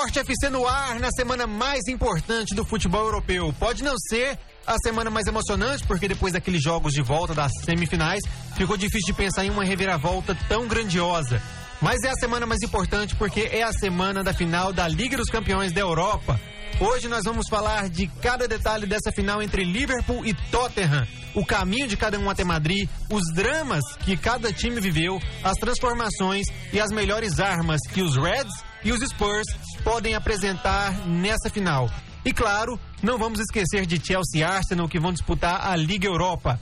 Passaporte FC no ar na semana mais importante do futebol europeu. Pode não ser a semana mais emocionante, porque depois daqueles jogos de volta das semifinais, ficou difícil de pensar em uma reviravolta tão grandiosa. Mas é a semana mais importante porque é a semana da final da Liga dos Campeões da Europa. Hoje nós vamos falar de cada detalhe dessa final entre Liverpool e Tottenham, o caminho de cada um até Madrid, os dramas que cada time viveu, as transformações e as melhores armas que os Reds e os Spurs podem apresentar nessa final. E claro, não vamos esquecer de Chelsea e Arsenal que vão disputar a Liga Europa.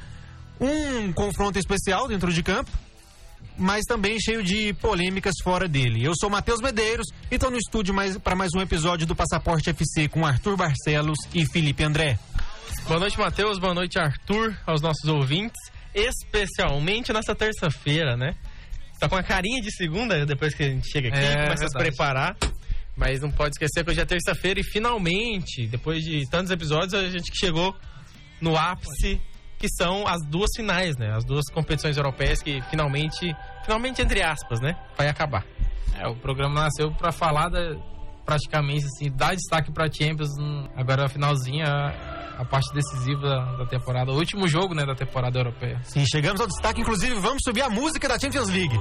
Um confronto especial dentro de campo, mas também cheio de polêmicas fora dele. Eu sou Matheus Medeiros e estou no estúdio para mais um episódio do Passaporte FC com Arthur Barcelos e Felipe André. Boa noite, Matheus. Boa noite, Arthur, aos nossos ouvintes, especialmente nessa terça-feira, né? Tá com a carinha de segunda depois que a gente chega aqui, é, começa a se preparar. Mas não pode esquecer que hoje é terça-feira e finalmente, depois de tantos episódios, a gente chegou no ápice, que são as duas finais, né? As duas competições europeias que finalmente, finalmente entre aspas, né? Vai acabar. É, o programa nasceu para falar da, praticamente assim, dar destaque para Champions, agora a finalzinha, a parte decisiva da temporada, o último jogo, né, da temporada europeia. Sim, chegamos ao destaque, inclusive vamos subir a música da Champions League.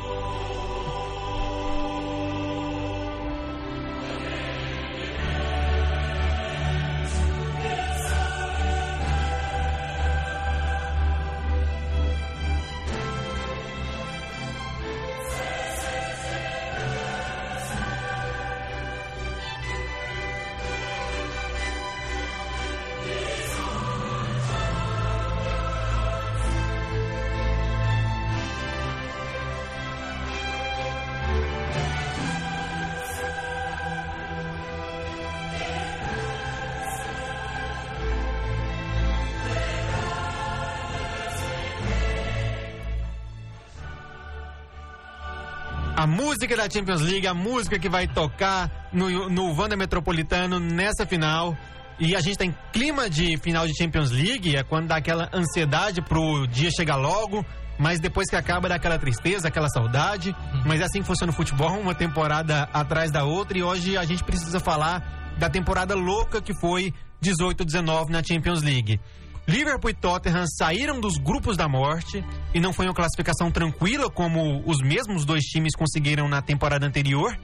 Música da Champions League, a música que vai tocar no, no Wanda Metropolitano nessa final. E a gente tá em clima de final de Champions League, é quando dá aquela ansiedade pro dia chegar logo, mas depois que acaba dá aquela tristeza, aquela saudade. Uhum. Mas é assim que funciona o futebol, uma temporada atrás da outra. E hoje a gente precisa falar da temporada louca que foi 18-19 na Champions League. Liverpool e Tottenham saíram dos grupos da morte e não foi uma classificação tranquila como os mesmos dois times conseguiram na temporada anterior.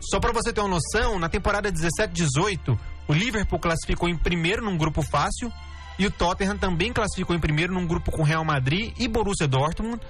Só para você ter uma noção, na temporada 17-18, o Liverpool classificou em primeiro num grupo fácil e o Tottenham também classificou em primeiro num grupo com Real Madrid e Borussia Dortmund.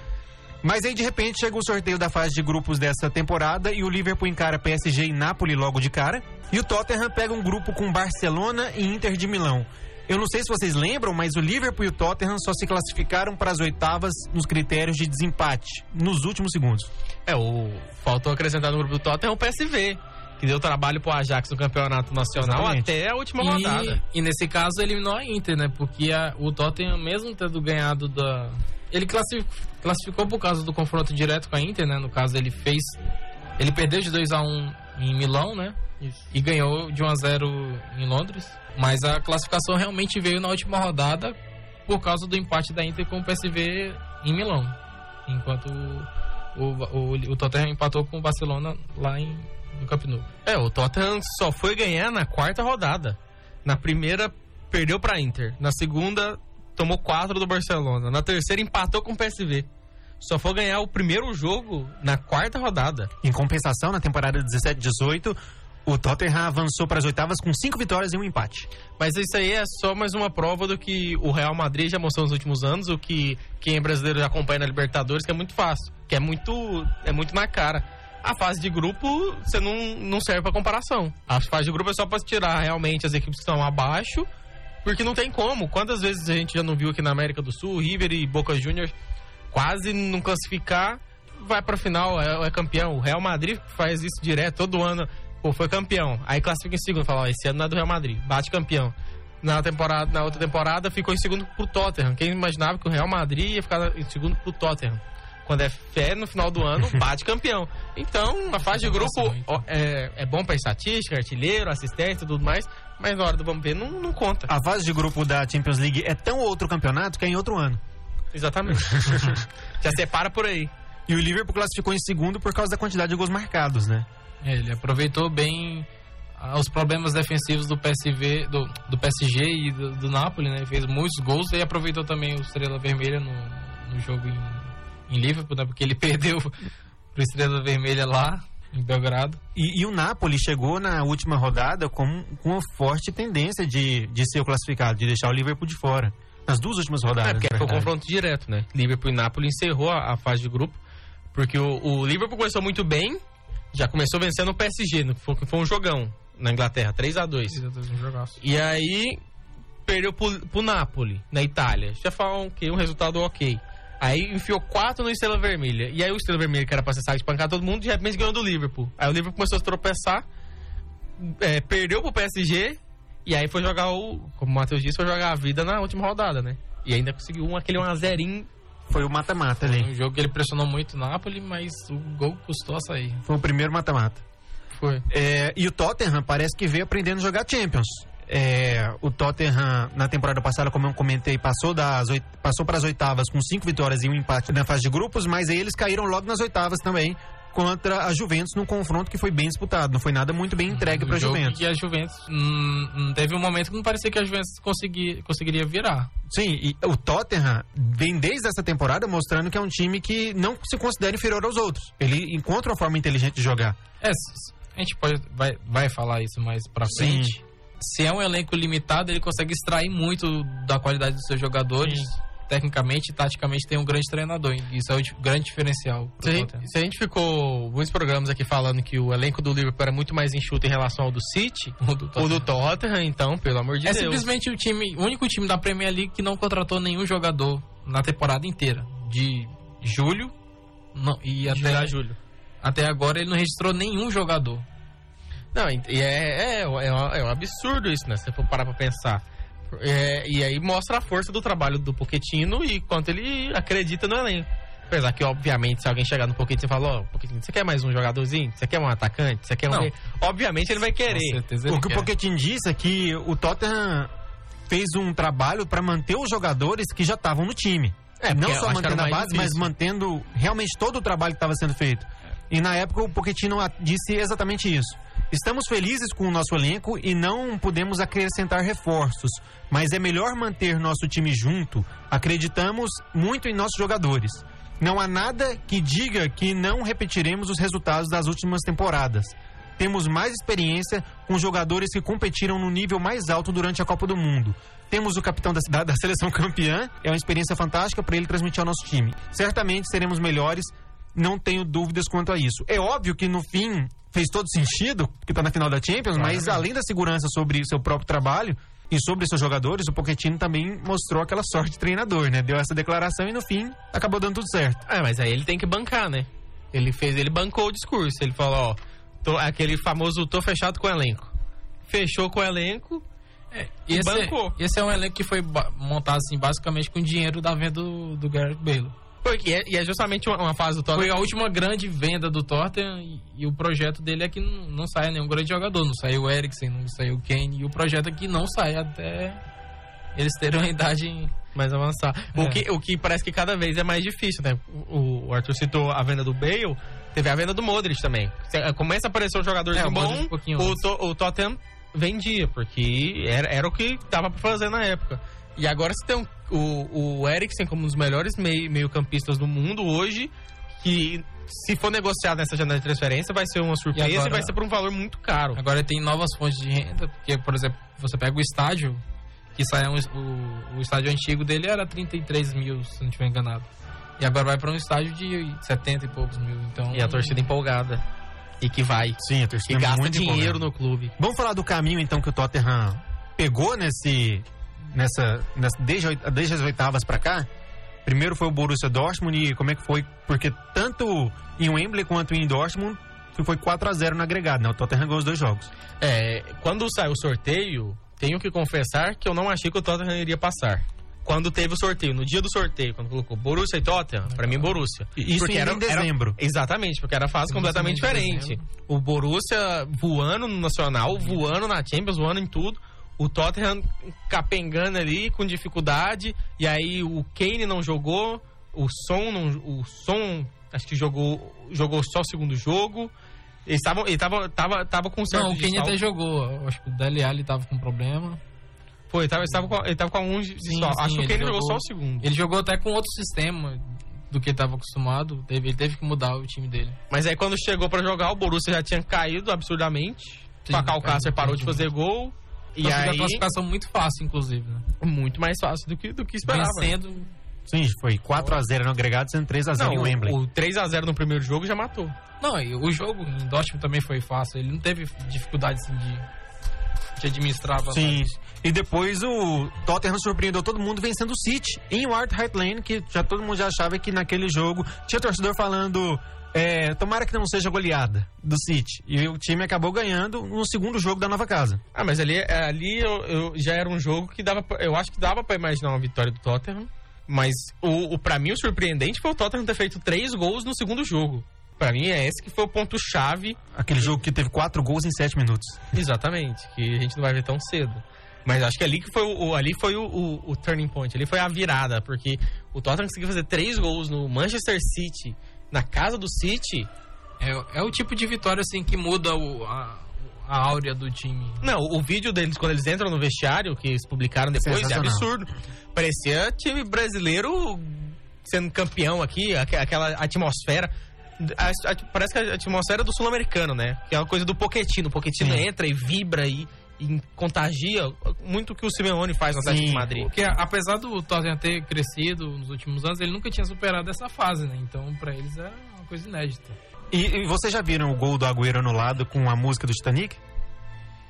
Mas aí de repente chega o sorteio da fase de grupos dessa temporada e o Liverpool encara PSG e Napoli logo de cara. E o Tottenham pega um grupo com Barcelona e Inter de Milão. Eu não sei se vocês lembram, mas o Liverpool e o Tottenham só se classificaram para as oitavas nos critérios de desempate, nos últimos segundos. É, o faltou acrescentar no grupo do Tottenham o PSV, que deu trabalho pro Ajax no campeonato nacional Exatamente. até a última e, rodada. E nesse caso eliminou a Inter, né? Porque a, o Tottenham, mesmo tendo ganhado da. Ele classificou, classificou por causa do confronto direto com a Inter, né? No caso, ele fez. Ele perdeu de 2 a 1 um em Milão, né? Isso. E ganhou de 1 a 0 em Londres. Mas a classificação realmente veio na última rodada por causa do empate da Inter com o PSV em Milão. Enquanto o, o, o, Tottenham empatou com o Barcelona lá em, no Camp Nou. É, o Tottenham só foi ganhar na quarta rodada. Na primeira, perdeu para a Inter. Na segunda, tomou quatro do Barcelona. Na terceira, empatou com o PSV só foi ganhar o primeiro jogo na quarta rodada. Em compensação, na temporada 17-18, o Tottenham avançou para as oitavas com cinco vitórias e um empate. Mas isso aí é só mais uma prova do que o Real Madrid já mostrou nos últimos anos, o que quem é brasileiro já acompanha na Libertadores, que é muito fácil, que é muito, é muito na cara. A fase de grupo, você não, não serve para comparação. A fase de grupo é só para tirar realmente as equipes que estão abaixo, porque não tem como. Quantas vezes a gente já não viu aqui na América do Sul, River e Boca Juniors quase não classificar, vai para final, é, é campeão. O Real Madrid faz isso direto todo ano Pô, foi campeão. Aí classifica em segundo. Fala, ó, esse ano não é do Real Madrid. Bate campeão. Na, temporada, na outra temporada ficou em segundo pro Tottenham. Quem imaginava que o Real Madrid ia ficar em segundo pro Tottenham? Quando é fé no final do ano, bate campeão. Então, a fase de grupo ó, é, é bom pra estatística, artilheiro, assistência e tudo mais, mas na hora do vamos ver, não, não conta. A fase de grupo da Champions League é tão outro campeonato que é em outro ano. Exatamente. Já separa por aí. E o Liverpool classificou em segundo por causa da quantidade de gols marcados, né? É, ele aproveitou bem os problemas defensivos do PSV, do, do PSG e do, do Napoli, né? Ele fez muitos gols e aproveitou também o Estrela Vermelha no, no jogo em, em Liverpool, né? Porque ele perdeu pro Estrela Vermelha lá em Belgrado. E, e, o Napoli chegou na última rodada com, com uma forte tendência de, de ser o classificado, de deixar o Liverpool de fora. Nas duas últimas rodadas. É, porque foi o confronto direto, né? Liverpool e Napoli encerrou a, a fase de grupo. Porque o, o, Liverpool começou muito bem, já começou vencendo o PSG, foi, foi um jogão na Inglaterra, 3 a 2 3 a 2 um jogaço. E aí perdeu pro, pro Napoli, na Itália. Já falam que um resultado ok. Aí enfiou quatro no Estrela Vermelha. E aí o Estrela Vermelha, que era pra cessar de pancar todo mundo, de repente ganhou do Liverpool. Aí o Liverpool começou a tropeçar, é, perdeu pro PSG, e aí foi jogar o. Como o Matheus disse, foi jogar a vida na última rodada, né? E ainda conseguiu um, aquele 1 a 0 Foi o mata-mata ali. Um jogo que ele pressionou muito o Napoli, mas o gol custou a sair. Foi o primeiro mata-mata. Foi. É, e o Tottenham parece que veio aprendendo a jogar Champions. É, o Tottenham, na temporada passada, como eu comentei, passou, das, passou para as oitavas com cinco vitórias e um empate na fase de grupos, mas aí eles caíram logo nas oitavas também contra a Juventus num confronto que foi bem disputado. Não foi nada muito bem entregue para a Juventus. E a Juventus hum, teve um momento que não parecia que a Juventus consegui, conseguiria virar. Sim, e o Tottenham vem desde essa temporada mostrando que é um time que não se considera inferior aos outros. Ele encontra uma forma inteligente de jogar. É, a gente pode vai, vai falar isso mais para frente. Sim se é um elenco limitado, ele consegue extrair muito da qualidade dos seus jogadores. Sim. Tecnicamente e taticamente tem um grande treinador. Isso é o grande diferencial. Se a, gente, se a, gente, ficou muitos programas aqui falando que o elenco do Liverpool era muito mais enxuto em relação ao do City, o do Tottenham, o do Tottenham então, pelo amor de é Deus. É simplesmente o time, o único time da Premier League que não contratou nenhum jogador na temporada inteira. De julho não, e até julho. Até agora ele não registrou nenhum jogador. Não, e é, é, é, é um absurdo isso, né? Se você for parar pra pensar. É, e aí mostra a força do trabalho do Poquetino e quanto ele acredita no elenco. Apesar que, obviamente, se alguém chegar no Poquetino e falar, ó, oh, Poquetino, você quer mais um jogadorzinho? Você quer um atacante? Você quer um... Não. Obviamente ele vai querer. o que o Poquetino disse é que o Tottenham fez um trabalho para manter os jogadores que já estavam no time. É, não só mantendo a base, difícil. mas mantendo realmente todo o trabalho que estava sendo feito. E na época o Pochettino disse exatamente isso. Estamos felizes com o nosso elenco e não podemos acrescentar reforços, mas é melhor manter nosso time junto. Acreditamos muito em nossos jogadores. Não há nada que diga que não repetiremos os resultados das últimas temporadas. Temos mais experiência com jogadores que competiram no nível mais alto durante a Copa do Mundo. Temos o capitão da, da, da seleção campeã, é uma experiência fantástica para ele transmitir ao nosso time. Certamente seremos melhores, não tenho dúvidas quanto a isso. É óbvio que no fim fez todo sentido, que está na final da Champions, claro. mas além da segurança sobre o seu próprio trabalho e sobre seus jogadores, o Pochettino também mostrou aquela sorte de treinador, né? Deu essa declaração e no fim acabou dando tudo certo. Ah, mas aí ele tem que bancar, né? Ele fez, ele bancou o discurso. Ele falou, ó, tô, aquele famoso tô fechado com o elenco. Fechou com o elenco, é, e esse, bancou. Esse é um elenco que foi montado assim, basicamente com dinheiro da venda do, do Gareth Bale. Porque é, e é justamente uma, uma, fase do Tottenham. Foi a última grande venda do Tottenham e, e o projeto dele é que não, não saia nenhum grande jogador. Não saiu o Eriksen, não saiu o Kane. E o projeto é que não sai até eles terem uma idade mais avançada. É. O, que, o que parece que cada vez é mais difícil, né? O, o, Arthur citou a venda do Bale, teve a venda do Modric também. Começa a aparecer um jogador é, bom, um o, to, o Tottenham vendia, porque era, era o que dava para fazer na época. E agora você tem um, o, o Eriksen como um dos melhores meio-campistas do mundo hoje, que se for negociado nessa janela de transferência, vai ser uma surpresa e, agora, e, vai ser por um valor muito caro. Agora tem novas fontes de renda, porque, por exemplo, você pega o estádio, que sai um, o, o estádio antigo dele era 33 mil, se não estiver enganado. E agora vai para um estádio de 70 e poucos mil. Então, e a torcida empolgada. E que vai. Sim, a torcida e gasta dinheiro empolgada. no clube. Vamos falar do caminho, então, que o Tottenham pegou nesse nessa, nessa desde, desde as oitavas para cá. Primeiro foi o Borussia Dortmund e como é que foi? Porque tanto em Wembley quanto em Dortmund foi 4 a 0 no agregado, né? O Tottenham ganhou os dois jogos. É, quando saiu o sorteio, tenho que confessar que eu não achei que o Tottenham iria passar. Quando teve o sorteio, no dia do sorteio, quando colocou Borussia e Tottenham, para mim Borussia. Isso porque era, em dezembro. Era, exatamente, porque era fase completamente diferente. O Borussia voando no Nacional, voando na Champions, voando em tudo o Tottenham capengando ali com dificuldade e aí o Kane não jogou, o Son não, o Son acho que jogou jogou só o segundo jogo Eles estavam. Ele tava, tava, tava com certo. Não, o desfalque. até jogou. Acho que o Dele Alli tava com problema. Foi, ele tava, ele tava com, ele tava com alguns Sim, só. sim, Acho que o Kenny jogou jogou- só o segundo. Ele jogou até com outro sistema do que ele tava acostumado. Teve, ele teve que mudar o time dele. Mas aí quando chegou pra jogar, o Borussia já tinha caído absurdamente. Sim, o Alcácer caído, parou de fazer gol. E E aí... a classificação muito fácil, inclusive, né? muito mais fácil do que, do que esperava. Vencendo. Sim, foi 4x0 no agregado, sendo 3x0 em Wembley. o, o 3x0 no primeiro jogo já matou. Não, e o jogo em Dortmund também foi fácil. Ele não teve dificuldade assim, de, de administrar a Sim. E depois o Tottenham surpreendeu todo mundo vencendo o City em White Hart Lane, que já todo mundo já achava que naquele jogo tinha torcedor falando. É, tomara que não seja goleada do City. E o time acabou ganhando no segundo jogo da nova casa. Ah, mas ali, ali eu, eu- já era um jogo que dava. Eu acho que dava pra imaginar uma vitória do Tottenham. Mas o, o para mim o surpreendente foi o Tottenham ter feito três gols no segundo jogo. Pra mim é esse que foi o ponto chave Aquele jogo que teve quatro gols em sete minutos. Exatamente, que a gente não vai ver tão cedo. Mas acho que ali que foi o, o- ali foi o, o- o turning point, ali foi a virada, porque o Tottenham conseguiu fazer três gols no Manchester City, na casa do City. É, é o tipo de vitória assim que muda o, a, a áurea do time. Não, o vídeo deles quando eles entram no vestiário, que eles publicaram depois, é absurdo. Parecia time brasileiro sendo campeão aqui, aque- aquela atmosfera. A- a- parece que a atmosfera do sul-americano, né? Que é uma coisa do Pochettino. O Pochettino Sim. entra e vibra e, e contagia muito o que o Simeone faz no Atlético Sim. de Madrid. Porque apesar do Tottenham ter crescido nos últimos anos, ele nunca tinha superado essa fase, né? Então, pra eles é uma coisa inédita. E, e vocês já viram o gol do Agüero anulado com a música do Titanic?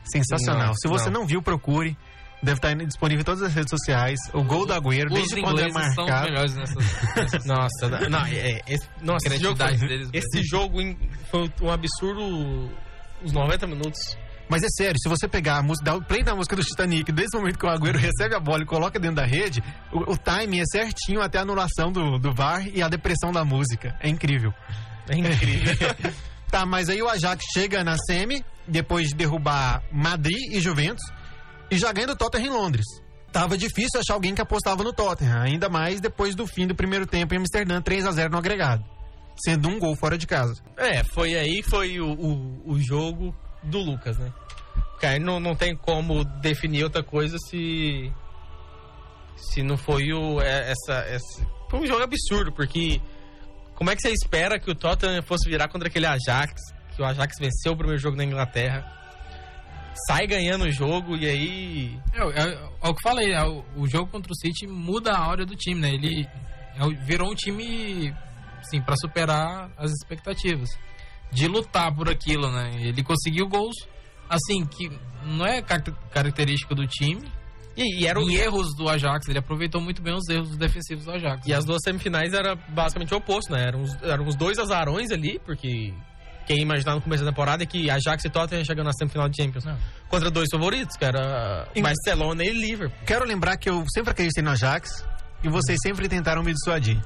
Sensacional. Não, Se você não. não. viu, procure. Deve estar disponível em todas as redes sociais. O gol do Agüero, Os desde quando é ingleses são os marcado. melhores nessas, nessas Nossa, não, não, é, esse, nossa, esse jogo, foi- deles. esse jogo em- foi um absurdo os 90 minutos. Mas é sério, se você pegar a música, dar o play da música do Titanic, desde o momento que o Agüero recebe a bola e coloca dentro da rede, o, o timing é certinho até a anulação do, do VAR e a depressão da música. É incrível. É incrível. Tá, mas aí o Ajax chega na semi, depois de derrubar Madrid e Juventus, e já ganha do Tottenham em Londres. Tava difícil achar alguém que apostava no Tottenham, ainda mais depois do fim do primeiro tempo em Amsterdã, 3 a 0 no agregado. Sendo um gol fora de casa. É, foi aí, foi o, o, o jogo do Lucas, né? Porque aí não, não tem como definir outra coisa se. Se não foi o. é, Essa, essa. Foi um jogo absurdo, porque. Como é que você espera que o Tottenham fosse virar contra aquele Ajax? Que o Ajax venceu o primeiro jogo na Inglaterra. Sai ganhando o jogo e aí. É, é, é o que eu falei, é, o, o jogo contra o City muda a áurea do time, né? Ele é virou um time, assim, para superar as expectativas. De lutar por aquilo, né? Ele conseguiu gols, assim, que não é car- característica do time. E, e era o. Em erros do Ajax, ele aproveitou muito bem os erros defensivos do Ajax. E as duas semifinais era basicamente o oposto, né? Eram os, eram os dois azarões ali, porque quem ia imaginar no começo da temporada é que Ajax e Tottenham chegando na semifinal de Champions. Não. Contra dois favoritos, que era Em- Barcelona e Liverpool. Quero lembrar que eu sempre acreditei no Ajax e vocês sempre tentaram me dissuadir.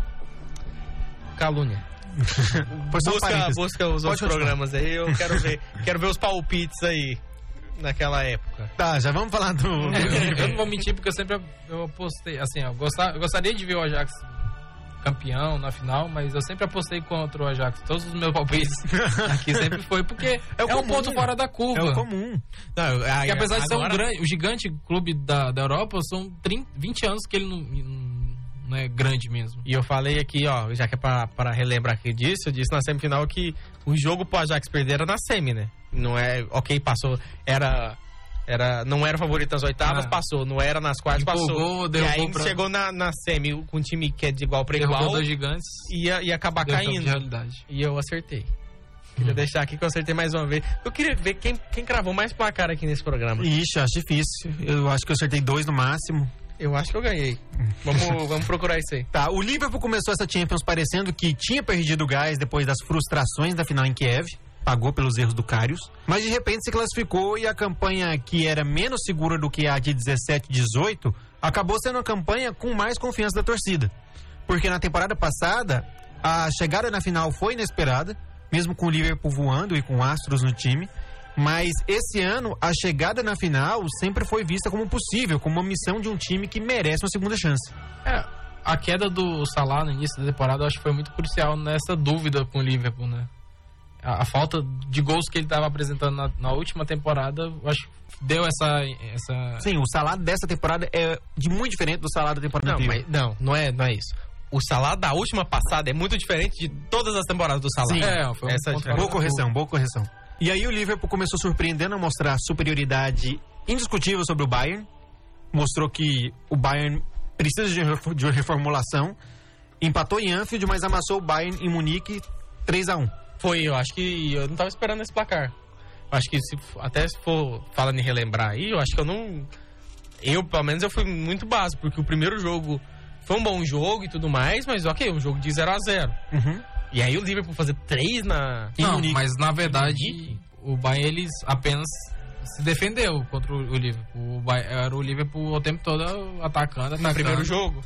Calúnia. Busca, busca os Pode outros programas aí, eu quero ver, quero ver os palpites aí naquela época. Tá, já vamos falar do. É, eu, eu não vou mentir porque eu sempre eu apostei, assim, eu, gostar, eu gostaria de ver o Ajax campeão na final, mas eu sempre apostei contra o Ajax. Todos os meus palpites aqui sempre foi porque É é, o um ponto fora da É curva. o comum. Não, Porque apesar de ser um grande, o gigante clube da, da Europa, são 30, 20 anos que ele não, não é grande mesmo. E eu falei aqui, ó, já que é pra, pra relembrar aqui disso, eu disse na semifinal que o jogo pro Ajax perder era na semi, né? Não é, ok, passou, era... Era, não era favorito nas oitavas, Ah. passou. Não era nas quartas, Empolgou, passou. E aí pra- chegou na, na semi com um time que é de igual pra Derrubou igual, dois gigantes, ia, ia acabar caindo. E eu acertei. Queria deixar aqui que eu acertei mais uma vez. Eu queria ver quem, quem cravou mais placar aqui nesse programa. Ixi, acho difícil. Eu acho que eu acertei dois no máximo. Eu acho que eu ganhei. Vamos, vamos procurar isso aí. Tá, o Liverpool começou essa Champions parecendo que tinha perdido o gás depois das frustrações da final em Kiev. Pagou pelos erros do Karius. Mas de repente se classificou e a campanha que era menos segura do que a de 17 18 acabou sendo uma campanha com mais confiança da torcida. Porque na temporada passada, a chegada na final foi inesperada, mesmo com o Liverpool voando e com astros no time. Mas esse ano, a chegada na final sempre foi vista como possível, como uma missão de um time que merece uma segunda chance. É, a queda do Salah no início da temporada eu acho que foi muito crucial nessa dúvida com o Liverpool, né? a, a falta de gols que ele estava apresentando na, na última temporada, eu acho que deu essa, essa. Sim, o salário dessa temporada é de muito diferente do salário da temporada Não, anterior. mas, não, não é, não é isso. O salário da última passada é muito diferente de todas as temporadas do salário. Sim. É, foi um Essa é. Boa correção, boa correção. E aí o Liverpool começou surpreendendo a mostrar superioridade indiscutível sobre o Bayern. Mostrou que o Bayern precisa de uma reformulação. Empatou em Anfield, mas amassou o Bayern em Munique 3 a 1 Foi, eu acho que eu não tava esperando esse placar. Eu acho que se, até se for falando em relembrar aí, eu acho que eu não. Eu, pelo menos, eu fui muito básico, porque o primeiro jogo foi um bom jogo e tudo mais, mas ok, um jogo de 0 a 0 Uhum. E aí o Liverpool fazer 3 na. Não, mas na verdade, o Bayern eles apenas se defendeu contra o Liverpool. O Bayern, era o Liverpool o tempo todo atacando, atacando. No primeiro jogo.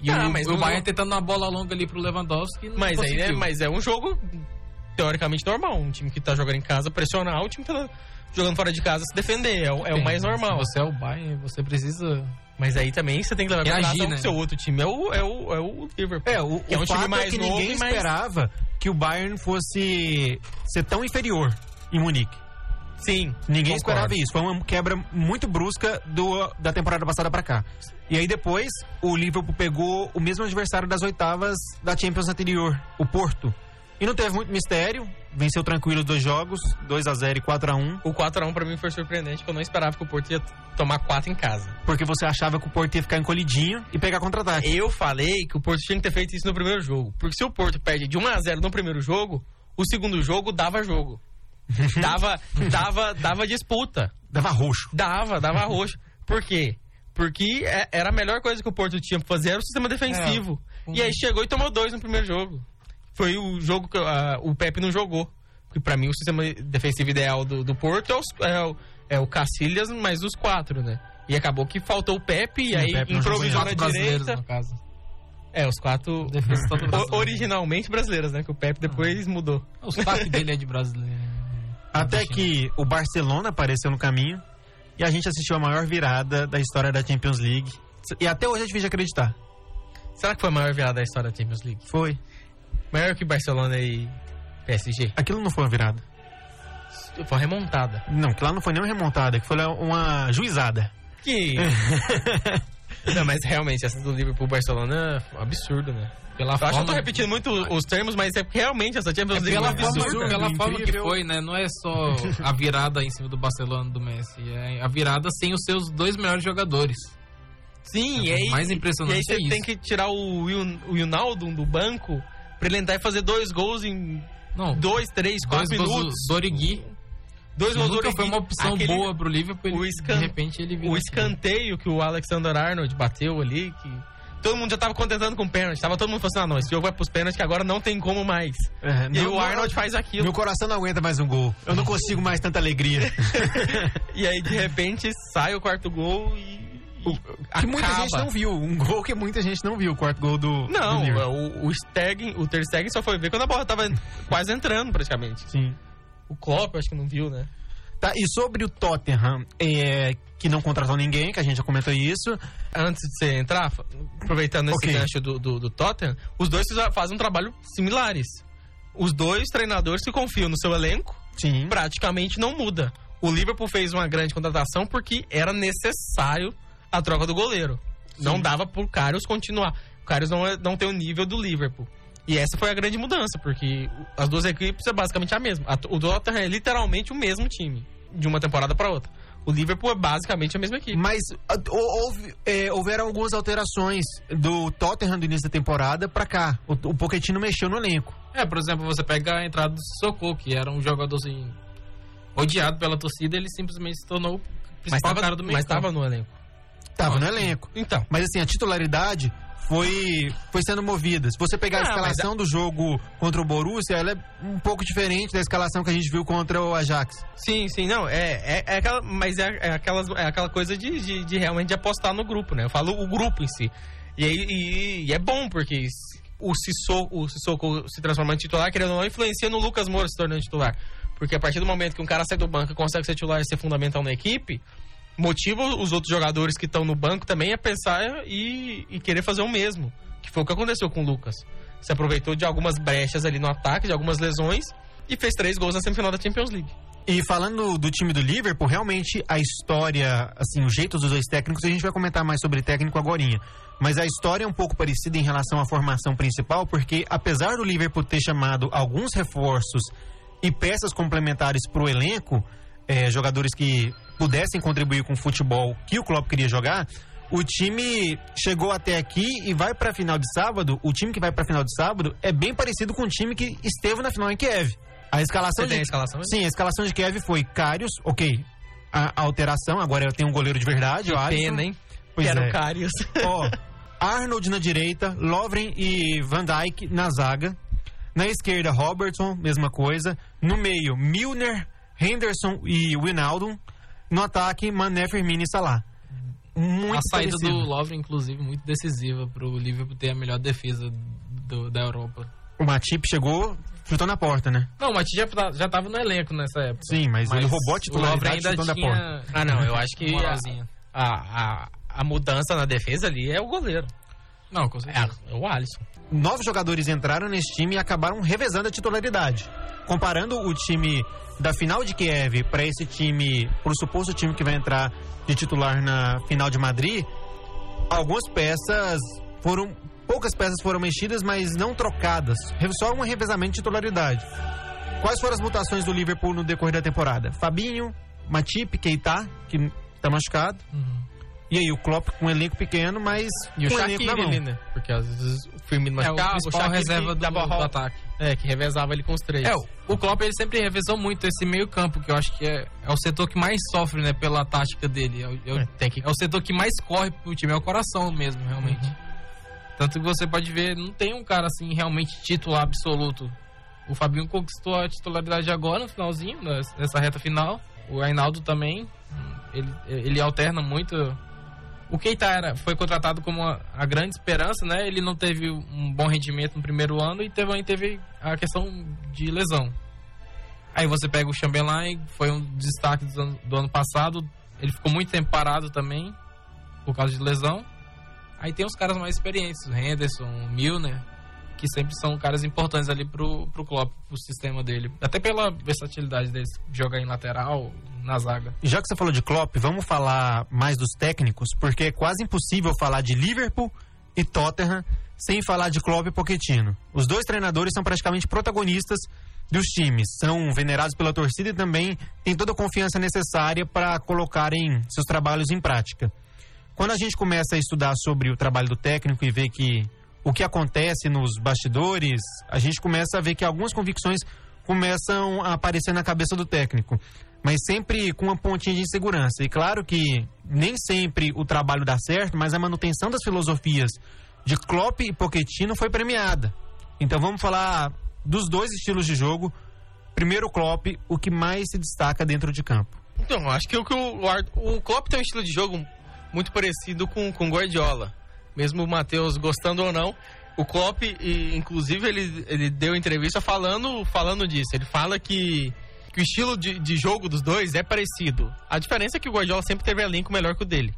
E Ah, o, mas o Bayern jogo- tentando uma bola longa ali pro Lewandowski. Mas aí é, mas é um jogo teoricamente normal. Um time que tá jogando em casa pressionar, o time que tá jogando fora de casa se defender. É, o- é o mais normal. Se você é o Bayern, você precisa. Mas aí também você tem que levar em que né? o seu outro time é o, é o, é o Liverpool. É, o, que é o um time fato mais é que novo ninguém mais- esperava que o Bayern fosse ser tão inferior em Munique. Sim. Ninguém concordo. esperava isso. Foi uma quebra muito brusca do, da temporada passada pra cá. E aí depois, o Liverpool pegou o mesmo adversário das oitavas da Champions anterior, o Porto. E não teve muito mistério. Venceu tranquilo os dois jogos, 2 a 0 e 4 a 1 O 4x1 pra mim foi surpreendente, porque eu não esperava que o Porto ia tomar 4 em casa. porque você achava que o Porto ia ficar encolhidinho e pegar contra-ataque. Eu falei que o Porto tinha que ter feito isso no primeiro jogo. Porque se o Porto perde de 1x0 no primeiro jogo, o segundo jogo dava jogo. dava, dava, dava disputa. Dava roxo. Dava, dava roxo. Por quê? Porque é- era a melhor coisa que o Porto tinha pra fazer era o sistema defensivo. É. E aí chegou e tomou dois no primeiro jogo. Foi o jogo que ah, o Pepe não jogou. Porque pra mim o sistema defensivo ideal do, do Porto é, os, é, o, é o Cacilhas mais os quatro, né? E acabou que faltou o Pepe Sim, e aí Pepe improvisou na Quatro direita. no caso. É, os quatro originalmente brasileiros, né? Que o Pepe depois mudou. O sotaque dele é de brasileiro. Até que o Barcelona apareceu no caminho e a gente assistiu a maior virada da história da Champions League. E até hoje é difícil de acreditar. Será que foi a maior virada da história da Champions League? Foi. Maior que Barcelona e PSG? Aquilo não foi uma virada. Foi remontada. Não, que lá não foi nem uma remontada, que foi uma juizada. Que. não, mas realmente, essa do Liverpool Barcelona é um absurdo, né? Pela Eu acho que eu forma, tô repetindo muito os termos, mas é realmente essa Champions é League é um pela forma, absurdo. pela forma que foi, né? Não é só a virada em cima do Barcelona do Messi. É a virada sem os seus dois melhores jogadores. Sim, É e aí. mais E impressionante aí você é isso. tem que tirar o, Will- o Ronaldo do banco pra ele entrar e fazer dois gols em Não, dois, três, dois quatro gols minutos. do Origi. Dois gols do nunca foi Origi. uma opção Aquele- boa pro Liverpool. Ele, o escan- De repente ele virou O assim. escanteio que o Alexander Arnold bateu ali, que todo mundo já tava contentando com pênalti. Tava todo mundo falando assim, ah, não, esse jogo vai pros pênaltis que agora não tem como mais. É, E não- o Arnold faz aquilo. Meu coração não aguenta mais um gol. Eu não consigo mais tanta alegria. E aí, de repente, sai o quarto gol e. que muita acaba. gente não viu. Um gol que muita gente não viu, o quarto gol do. Não, do Liverpool. o, o Stegen, o Ter Stegen só foi ver quando a bola tava quase entrando, praticamente. Sim. O Klopp, eu acho que não viu, né? Tá, e sobre o Tottenham, é, que não contratou ninguém, que a gente já comentou isso. Antes de você entrar, aproveitando esse Ok. gancho do, do, do Tottenham, os dois fazem um trabalho similares. Os dois treinadores que confiam no seu elenco Sim. praticamente não muda. O Liverpool fez uma grande contratação porque era necessário a troca do goleiro. Não dava pro Karius continuar. O Karius não, é- não tem o nível do Liverpool. E essa foi a grande mudança, porque as duas equipes é basicamente a mesma. O Tottenham é literalmente o mesmo time, de uma temporada para outra. O Liverpool é basicamente a mesma equipe. Mas hou- houve, é, houveram algumas alterações do Tottenham do início da temporada pra cá. O, o Pochettino mexeu no elenco. É, por exemplo, você pega a entrada do Sissoko, que era um jogador assim, odiado pela torcida, ele simplesmente se tornou o Mas principal tava, cara do meio mas campo. tava no elenco. Tava no elenco. Então, Mas assim, a titularidade foi, foi sendo movida. Se você pegar a Ah, escalação do jogo contra o Borussia, ela é um pouco diferente da escalação que a gente viu contra o Ajax. Sim, sim, não, é, é, é aquela, mas é, é, aquelas, é aquela coisa de, de, de realmente apostar no grupo, né? Eu falo o grupo em si. E, aí, e, e é bom, porque se- o Sissoko, o Sissoko se transformando em titular, querendo ou não, influencia no Lucas Moura se tornando titular. Porque a partir do momento que um cara sai do banco e consegue ser titular e ser fundamental na equipe, motiva os outros jogadores que estão no banco também a pensar e, e querer fazer o mesmo. Que foi o que aconteceu com o Lucas. Se aproveitou de algumas brechas ali no ataque, de algumas lesões, e fez três gols na semifinal da Champions League. E falando do time do Liverpool, realmente a história, assim, o jeito dos dois técnicos, a gente vai comentar mais sobre técnico agora. Mas a história é um pouco parecida em relação à formação principal, porque apesar do Liverpool ter chamado alguns reforços e peças complementares para o elenco, é, jogadores que pudessem contribuir com o futebol que o Klopp queria jogar, o time chegou até aqui e vai para a final de sábado. O time que vai para a final de sábado é bem parecido com o time que esteve na final em Kiev. A escalação Você de tem a escalação? Sim, a escalação de Kiev foi Karius, ok. A, a alteração, agora tem um goleiro de verdade, Que o Alisson. pena, hein? Pois que era é. o Karius. Ó, Arnold na direita, Lovren e Van Dijk na zaga. Na esquerda, Robertson, mesma coisa. No meio, Milner, Henderson e Wijnaldum. No ataque, Mané, Firmino e Salah. Muito a saída parecido. do Lovren, inclusive, muito decisiva pro Liverpool ter a melhor defesa do- da Europa. O Matip chegou, chutou na porta, né? Não, o Mati já, tá- já tava no elenco nessa época. Sim, mas, ele roubou a o titularidade ainda chutando a tinha porta. Ah, não, eu acho que a, a, a, a mudança na defesa ali é o goleiro. Não, com É, certeza. é o Alisson. nove jogadores entraram nesse time e acabaram revezando a titularidade. Comparando o time da final de Kiev para esse time, para o suposto time que vai entrar de titular na final de Madrid, algumas peças foram. Poucas peças foram mexidas, mas não trocadas. Só um revezamento de titularidade. Quais foram as mutações do Liverpool no decorrer da temporada? Fabinho, Matip, Keita, que está machucado. Uhum. E aí, o Klopp com um elenco pequeno, mas E o com elenco Shaqiri na mão. né? Porque às vezes o Firmino É o machucava, Shaqiri reserva do, dava do ataque. É, que revezava ele com os três. É, o, o Klopp ele sempre revezou muito esse meio campo, que eu acho que é, é o setor que mais sofre, né, pela tática dele. É, o- é o- É, que... é o setor que mais corre pro time, é o coração mesmo, realmente. Tanto que você pode ver, não tem um cara assim realmente titular absoluto. O Fabinho conquistou a titularidade agora, no finalzinho, nessa nessa reta final. O Ainaldo também, ele, ele alterna muito. O Keita era, foi contratado como a, a grande esperança, né? Ele não teve um bom rendimento no primeiro ano e também teve a questão de lesão. Aí você pega o Chamberlain, foi um destaque do ano, do ano passado. Ele ficou muito tempo parado também, por causa de lesão. Aí tem os caras mais experientes, o Henderson, o Milner, que sempre são caras importantes ali pro, pro Klopp, pro sistema dele. Até pela versatilidade deles, jogar em lateral, na zaga. Já que você falou de Klopp, vamos falar mais dos técnicos, porque é quase impossível falar de Liverpool e Tottenham sem falar de Klopp e Pochettino. Os dois treinadores são praticamente protagonistas dos times, são venerados pela torcida e também têm toda a confiança necessária para colocarem seus trabalhos em prática. Quando a gente começa a estudar sobre o trabalho do técnico e ver que o que acontece nos bastidores, a gente começa a ver que algumas convicções começam a aparecer na cabeça do técnico mas sempre com uma pontinha de insegurança. E claro que nem sempre o trabalho dá certo, mas a manutenção das filosofias de Klopp e Pochettino foi premiada. Então vamos falar dos dois estilos de jogo. Primeiro, Klopp, o que mais se destaca dentro de campo. Então, acho que o, o, o Klopp tem um estilo de jogo muito parecido com com Guardiola. Mesmo o Matheus gostando ou não, o Klopp, e, inclusive, ele, ele deu entrevista falando, falando disso. Ele fala que, que o estilo de, de jogo dos dois é parecido. A diferença é que o Guardiola sempre teve elenco melhor que o dele.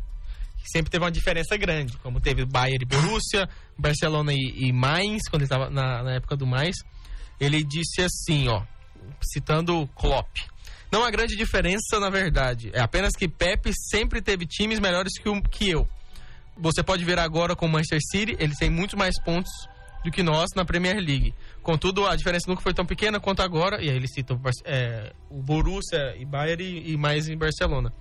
Sempre teve uma diferença grande, como teve Bayern e Borussia, Barcelona e, e Mainz, quando ele estava na, na época do Mainz. Ele disse assim, ó, citando Klopp. Não há grande diferença, na verdade. É apenas que Pepe sempre teve times melhores que, o- que eu. Você pode ver agora com o Manchester City, eles têm muito mais pontos do que nós na Premier League. Contudo, a diferença nunca foi tão pequena quanto agora. E aí ele cita o, Bar- é, o Borussia e Bayern e, e mais em Barcelona.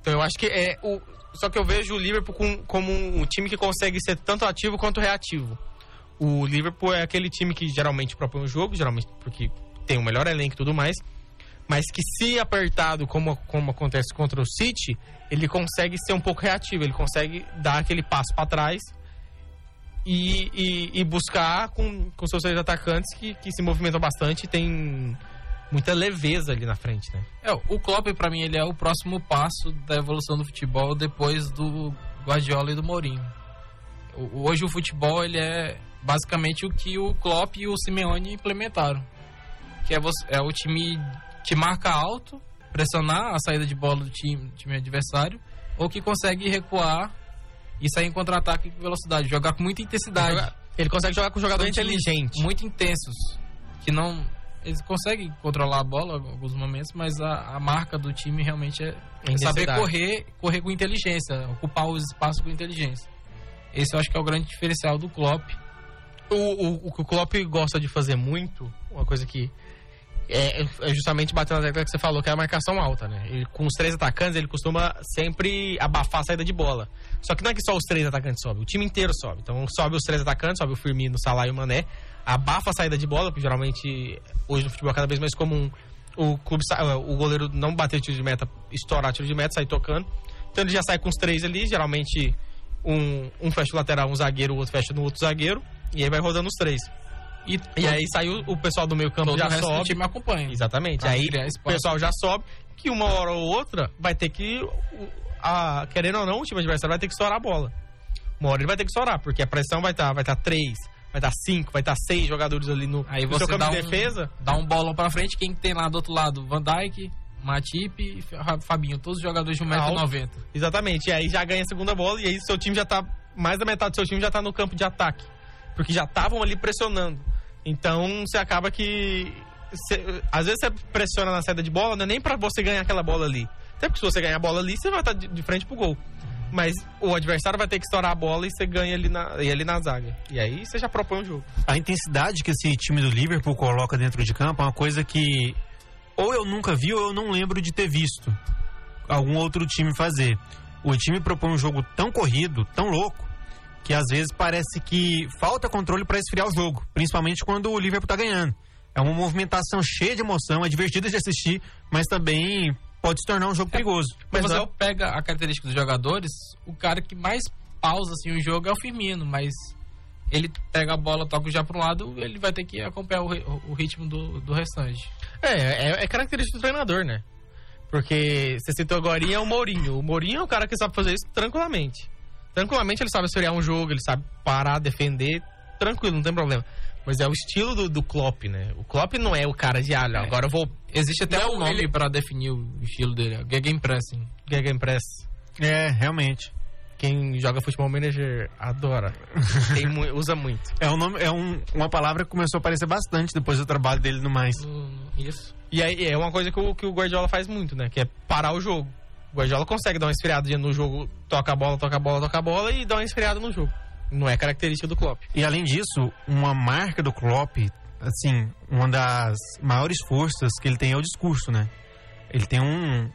Então eu acho que é o. Só que eu vejo o Liverpool com- como um time que consegue ser tanto ativo quanto reativo. O Liverpool é aquele time que geralmente propõe o jogo, geralmente porque tem o melhor elenco e tudo mais, mas que se apertado, como, como acontece contra o City, ele consegue ser um pouco reativo, ele consegue dar aquele passo para trás e, e, e buscar com, com seus seis atacantes que, que se movimentam bastante e tem muita leveza ali na frente, né? É, o Klopp, pra mim, ele é o próximo passo da evolução do futebol depois do Guardiola e do Mourinho. Hoje o futebol, ele é basicamente o que o Klopp e o Simeone implementaram. Que é, você- é o time que marca alto, pressionar a saída de bola do time, time adversário, ou que consegue recuar e sair em contra-ataque com velocidade, jogar com muita intensidade. Joga- Ele consegue jogar com um jogador São times inteligente. Muito intensos. Que não. eles conseguem controlar a bola em alguns momentos, mas a, a marca do time realmente é, Em saber correr, correr com inteligência, ocupar os espaços com inteligência. Esse eu acho que é o grande diferencial do Klopp. O, o, o que o Klopp gosta de fazer muito, uma coisa que é, é justamente bater na tecla que você falou, que é a marcação alta, né? Ele, com os três atacantes, ele costuma sempre abafar a saída de bola. Só que não é que só os três atacantes sobem, o time inteiro sobe. Então sobe os três atacantes, sobe o Firmino, o Salah e o Mané, abafa a saída de bola, porque geralmente hoje no futebol é cada vez mais comum o clube sa- o goleiro não bater tiro de meta, estourar tiro de meta, sair tocando. Então ele já sai com os três ali, geralmente um, um fecha o lateral, um zagueiro, o outro fecha no outro zagueiro, e aí vai rodando os três. E, E aí saiu o pessoal do meio campo todo já o sobe. time acompanha. Exatamente. Aí o pessoal já sobe, que uma hora ou outra vai ter que. o- A, querendo ou não, o time adversário vai ter que estourar a bola. Uma hora ele vai ter que estourar, porque a pressão vai estar vai tá três, vai estar cinco, vai estar seis jogadores ali no, Aí no você seu campo dá de um, defesa. dá um bolão pra frente, quem tem lá do outro lado? Van Dijk, Matip e Fa- Fabinho, todos os jogadores de Alto. 1,90m. Exatamente. E aí já ganha a segunda bola, e aí seu time já tá. Mais da metade do seu time já tá no campo de ataque. Porque já estavam ali pressionando. Então você acaba que. cê- às vezes você pressiona na saída de bola, não é nem pra você ganhar aquela bola ali. Até porque se você ganhar a bola ali, você vai estar de, de frente pro gol. Mas o adversário vai ter que estourar a bola e você ganha ali na, e ali na zaga. E aí você já propõe o jogo. A intensidade que esse time do Liverpool coloca dentro de campo é uma coisa que ou eu nunca vi ou eu não lembro de ter visto algum outro time fazer. O time propõe um jogo tão corrido, tão louco, que às vezes parece que falta controle para esfriar o jogo, principalmente quando o Liverpool tá ganhando. É uma movimentação cheia de emoção, é divertido de assistir, mas também pode se tornar um jogo perigoso. Mas você não- pega a característica dos jogadores, o cara que mais pausa assim, o jogo é o Firmino, mas ele pega a bola, toca já para um lado, ele vai ter que acompanhar o, o ritmo do, do restante. É, é, é característica do treinador, né? Porque você citou agora é o Mourinho. O Mourinho é um cara que sabe fazer isso tranquilamente. Tranquilamente ele sabe esfriar um jogo, ele sabe parar, defender, tranquilo, não tem problema. Mas é o estilo do, do Klopp, né? O Klopp não é o cara de, ah, não, É. agora eu vou Existe até Não, um nome ele- para definir o estilo dele, é Gegenpressing. Gegenpress. É, realmente. Quem joga futebol manager adora. Mu- usa muito. É, um nome, é um- uma palavra que começou a aparecer bastante depois do trabalho dele no mais. No- Isso. E aí é uma coisa que o, que o Guardiola faz muito, né? Que é parar o jogo. O Guardiola consegue dar uma esfriada no jogo, toca a bola, toca a bola, toca a bola e dá uma esfriada no jogo. Não é característica do Klopp. E além disso, uma marca do Klopp, assim, uma das maiores forças que ele tem é o discurso, né? Ele tem um.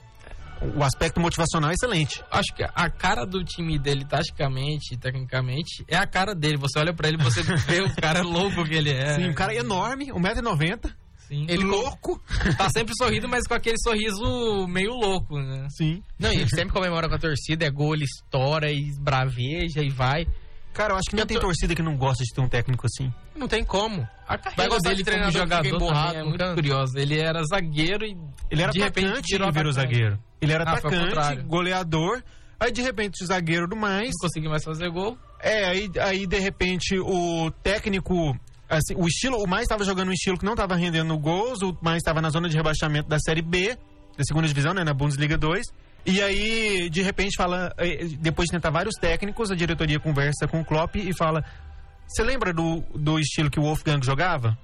O aspecto motivacional é excelente. Acho que a cara do time dele, taticamente, tecnicamente, é a cara dele. Você olha pra ele, você vê o cara louco que ele é. Sim, um cara enorme, 1,90m, Sim. Ele louco. tá sempre sorrindo, mas com aquele sorriso meio louco, né? Sim. Não, e ele sempre comemora com a torcida, é gol, ele estoura e braveja e vai. Cara, eu acho que não tem tô- torcida que não gosta de ter um técnico assim. Não tem como. A Vai carreira gostar dele de como jogador também é muito curiosa. Ele era zagueiro e Ele era de repente atacante virou e virou atacante. zagueiro. Ele era Ah, atacante, goleador. Aí de repente o zagueiro do mais. não conseguiu mais fazer gol. É, aí, aí de repente o técnico. Assim, o estilo, o mais estava jogando um estilo que não estava rendendo gols, o mais estava na zona de rebaixamento da Série B, da segunda divisão, né, na Bundesliga 2. E aí, de repente, fala, eh, depois de tentar vários técnicos, a diretoria conversa com o Klopp e fala: Você lembra do, do estilo que o Wolfgang jogava?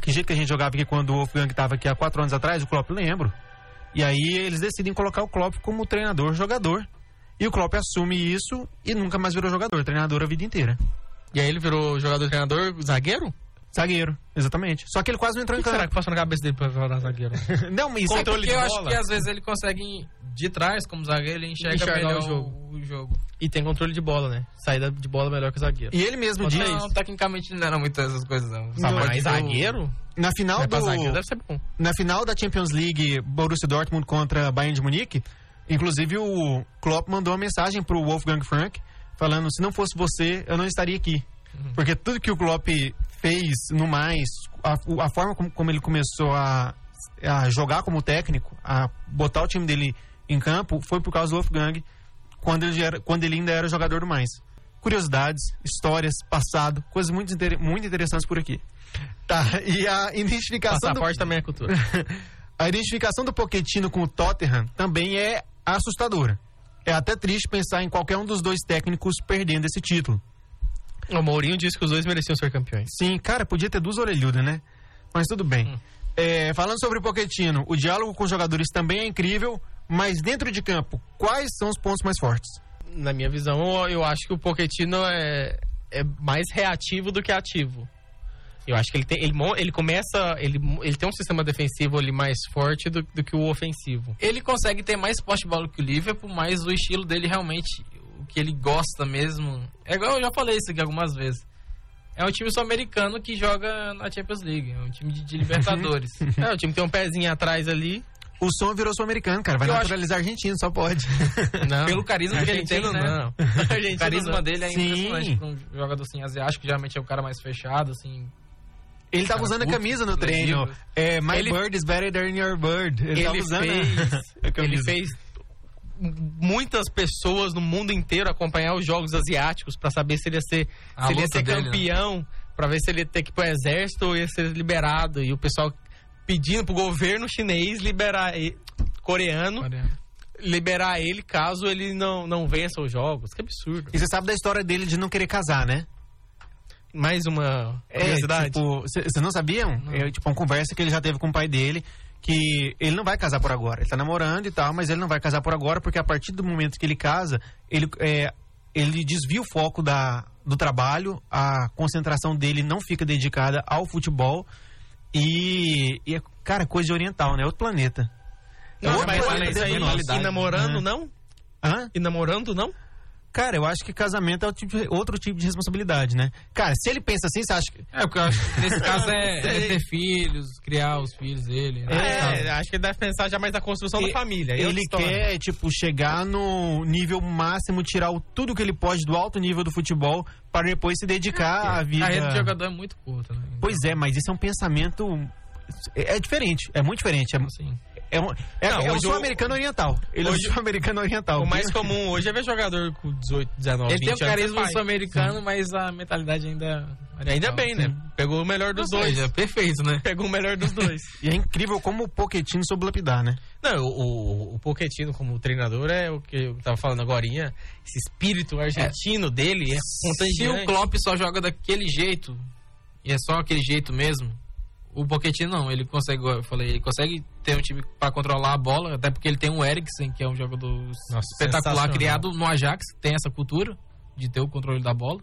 Que jeito que a gente jogava aqui quando o Wolfgang estava aqui há quatro anos atrás? O Klopp lembro. E aí eles decidem colocar o Klopp como treinador-jogador. E o Klopp assume isso e nunca mais virou jogador, treinador a vida inteira. E aí ele virou jogador treinador, zagueiro? Zagueiro, exatamente. Só que ele quase não entrou que em será campo. que passou na cabeça dele pra virar zagueiro? Não, mas isso É é Controle porque eu acho que às vezes ele consegue, de trás, como zagueiro, ele enxerga Enxergar melhor o jogo. O jogo. E tem controle de bola, né? Saída de bola melhor que o zagueiro. E ele mesmo diz, Não, tecnicamente não era muito essas coisas, não. Ah, Não, mas eu- zagueiro? na final pra do zagueiro deve ser bom. na final da Champions League Borussia Dortmund contra Bayern de Munique, inclusive o Klopp mandou uma mensagem pro Wolfgang Frank falando: "Se não fosse você, eu não estaria aqui". Porque tudo que o Klopp fez no mais, a, a forma como, como ele começou a, a jogar como técnico, a botar o time dele em campo, foi por causa do Wolfgang, quando ele, era, quando ele ainda era jogador do mais. Curiosidades, histórias, passado, coisas muito, muito interessantes por aqui. Tá, e a identificação do, Passaporte também é cultura. a identificação do Pochettino com o Tottenham também é assustadora. É até triste pensar em qualquer um dos dois técnicos perdendo esse título. o Mourinho disse que os dois mereciam ser campeões. Sim, cara, podia ter duas orelhudas, né? Mas tudo bem. É, falando sobre o Pochettino, o diálogo com os jogadores também é incrível, mas dentro de campo, quais são os pontos mais fortes? Na minha visão, eu, acho que o Pochettino é, é mais reativo do que ativo. Eu acho que ele tem, ele, ele começa, ele, ele tem um sistema defensivo ali mais forte do, do que o ofensivo. Ele consegue ter mais poste de bola que o Liverpool, mas o estilo dele realmente, o que ele gosta mesmo. É igual eu já falei isso aqui algumas vezes. É um time sul-americano que joga na Champions League, é um time de, de Libertadores. É, o time tem um pezinho atrás ali. O som virou sul-americano, cara. Vai Eu acho- naturalizar argentino, só pode. Não, Pelo carisma que ele tem, né? não. o carisma não. dele é Sim. impressionante pra um jogador assim asiático, que geralmente é o cara mais fechado, assim. Ele tava usando a camisa no treino. É, My Ele- bird is better than your bird. Ele, tava Ele usando a- fez, a ele camisa. fez muitas pessoas no mundo inteiro acompanhar os jogos asiáticos pra saber se ele ia ser, A se ele ia ser dele, né? campeão, pra ver se ele ia ter que ir pro exército ou ia ser liberado. E o pessoal pedindo pro governo chinês liberar e- coreano liberar ele caso ele não, não vença os jogos. Que absurdo. E você sabe da história dele de não querer casar, né? Mais uma É, curiosidade. tipo, vocês não sabiam? É tipo uma conversa que ele já teve com o pai dele, que ele não vai casar por agora. Ele tá namorando e tal, mas ele não vai casar por agora, porque a partir do momento que ele casa, ele, é, ele desvia o foco da, do trabalho, a concentração dele não fica dedicada ao futebol. E, e é, cara, coisa de oriental, né? Outro planeta. Não, Outro mas planeta olha isso aí, e namorando É. não? Hã? E namorando não? Cara, eu acho que casamento é outro tipo de- outro tipo de responsabilidade, né? Cara, se ele pensa assim, você acha que. É, porque eu acho que nesse caso é, é ter filhos, criar os filhos dele. né? É, acho que ele deve pensar já mais na construção da E- família. aí é Ele quer, tipo, chegar no nível máximo, tirar o, tudo que ele pode do alto nível do futebol para depois se dedicar à A vida. carreira de jogador é muito curta, né? Pois é, mas isso é um pensamento. É, é diferente, é muito diferente. É, Assim, é um, é, Não, é um sul-americano oriental. Ele hoje- é um sul-americano oriental. O mais comum hoje é ver jogador com 18, 19, ele 20 tem o é carisma pai. sul-americano, mas a mentalidade ainda. Ainda bem, né? Pegou o melhor dos Ou dois. seja, perfeito, né? Pegou o melhor dos dois. E é incrível como o Pochettino soube lapidar, né? Não, o, o, o Pochettino como treinador é o que eu tava falando agora. Esse espírito argentino dele é Se o. Klopp só joga daquele jeito, e é só aquele jeito mesmo, o Pochettino não. Ele consegue, eu falei, ele consegue ter um time pra controlar a bola, até porque ele tem o Eriksen, que é um jogador Nossa, espetacular, criado no Ajax, tem essa cultura de ter o controle da bola.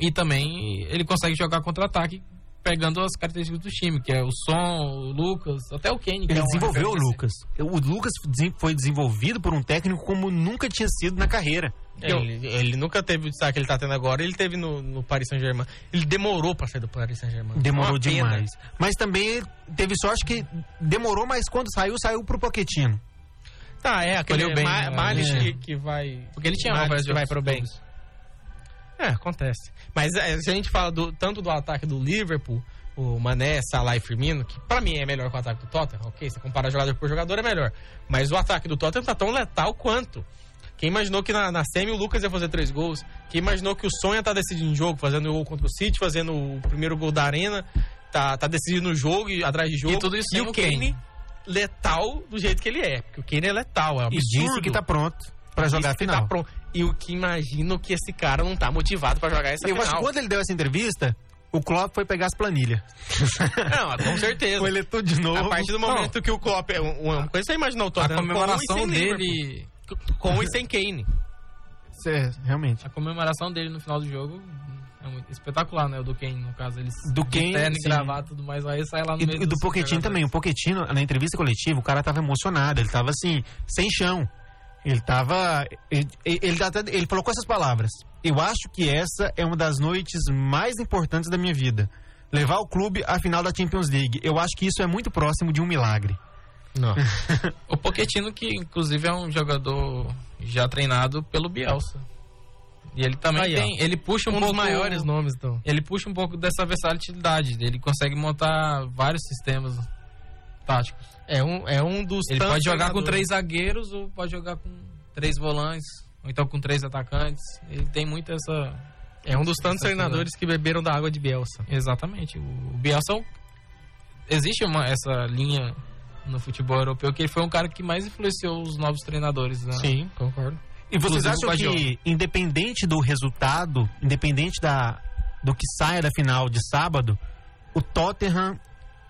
E também ele consegue jogar contra-ataque pegando as características do time, que é o Som, o Lucas, até o Kane. que Ele é desenvolveu o. Lucas. O Lucas foi desenvolvido por um técnico como nunca tinha sido na carreira. É, Ele, ele nunca teve o destaque que ele tá tendo agora. Ele teve no, no Paris Saint-Germain. Ele demorou pra sair do Paris Saint-Germain. Demorou demais. Mas também teve sorte que demorou, mas quando saiu, saiu pro Pochettino. Tá, é aquele Escolheu bem, Ma né? Malish É. que, que vai... Porque ele tinha Malish que vai pro bem. É, acontece. Mas é, se a gente fala do, tanto do ataque do Liverpool, o Mané, Salah e Firmino, que pra mim é melhor que o ataque do Tottenham, ok? Se comparar jogador por jogador é melhor. Mas o ataque do Tottenham tá tão letal quanto. Quem imaginou que na, na semi o Lucas ia fazer três gols? Quem imaginou que o Sonha tá decidindo o jogo, fazendo o gol contra o City, fazendo o primeiro gol da Arena, tá, tá decidindo o jogo e atrás de jogo. E tudo isso sem o Kane, Kane. letal do jeito que ele é. Porque o Kane é letal, é um E absurdo. disse que tá pronto pra jogar a que final. Tá pronto. E o que imagino que esse cara não tá motivado pra jogar essa Eu acho final. que quando ele deu essa entrevista, o Klopp foi pegar as planilhas. Não, com certeza. Foi ler tudo de novo. A partir do momento que o Klopp... é um- Uma coisa você imaginou o A Tottenham com e comemoração dele. Com e sem Kane. É, realmente. A comemoração dele no final do jogo é muito espetacular, né? O do Kane, no caso. Eles Do Kane, terno sim. gravata tudo mais, aí sai lá no E, meio do- e do jogadores. também. O Pochettino, na entrevista coletiva, o cara tava emocionado. Ele tava assim, sem chão. Ele tava. Ele, ele, até- ele falou com essas palavras. Eu acho que essa é uma das noites mais importantes da minha vida. Levar o clube à final da Champions League. Eu acho que isso é muito próximo de um milagre. Não. O Pochettino, que inclusive é um jogador já treinado pelo Bielsa. E ele também Aí, ó. tem. Ele puxa um, Um dos pouco. maiores nomes, então. Ele puxa um pouco dessa versatilidade. Ele consegue montar vários sistemas táticos. É um, é um dos Ele pode jogar com três zagueiros ou pode jogar com três volantes, ou então com três atacantes. Ele tem muito essa. É um dos tantos treinadores que beberam da água de Bielsa. Exatamente. O Bielsa. é Existe uma, essa linha no futebol europeu que ele foi um cara que mais influenciou os novos treinadores. Né? Sim, concordo. E vocês Inclusive acham que, independente do resultado, independente da, do que saia da final de sábado, o Tottenham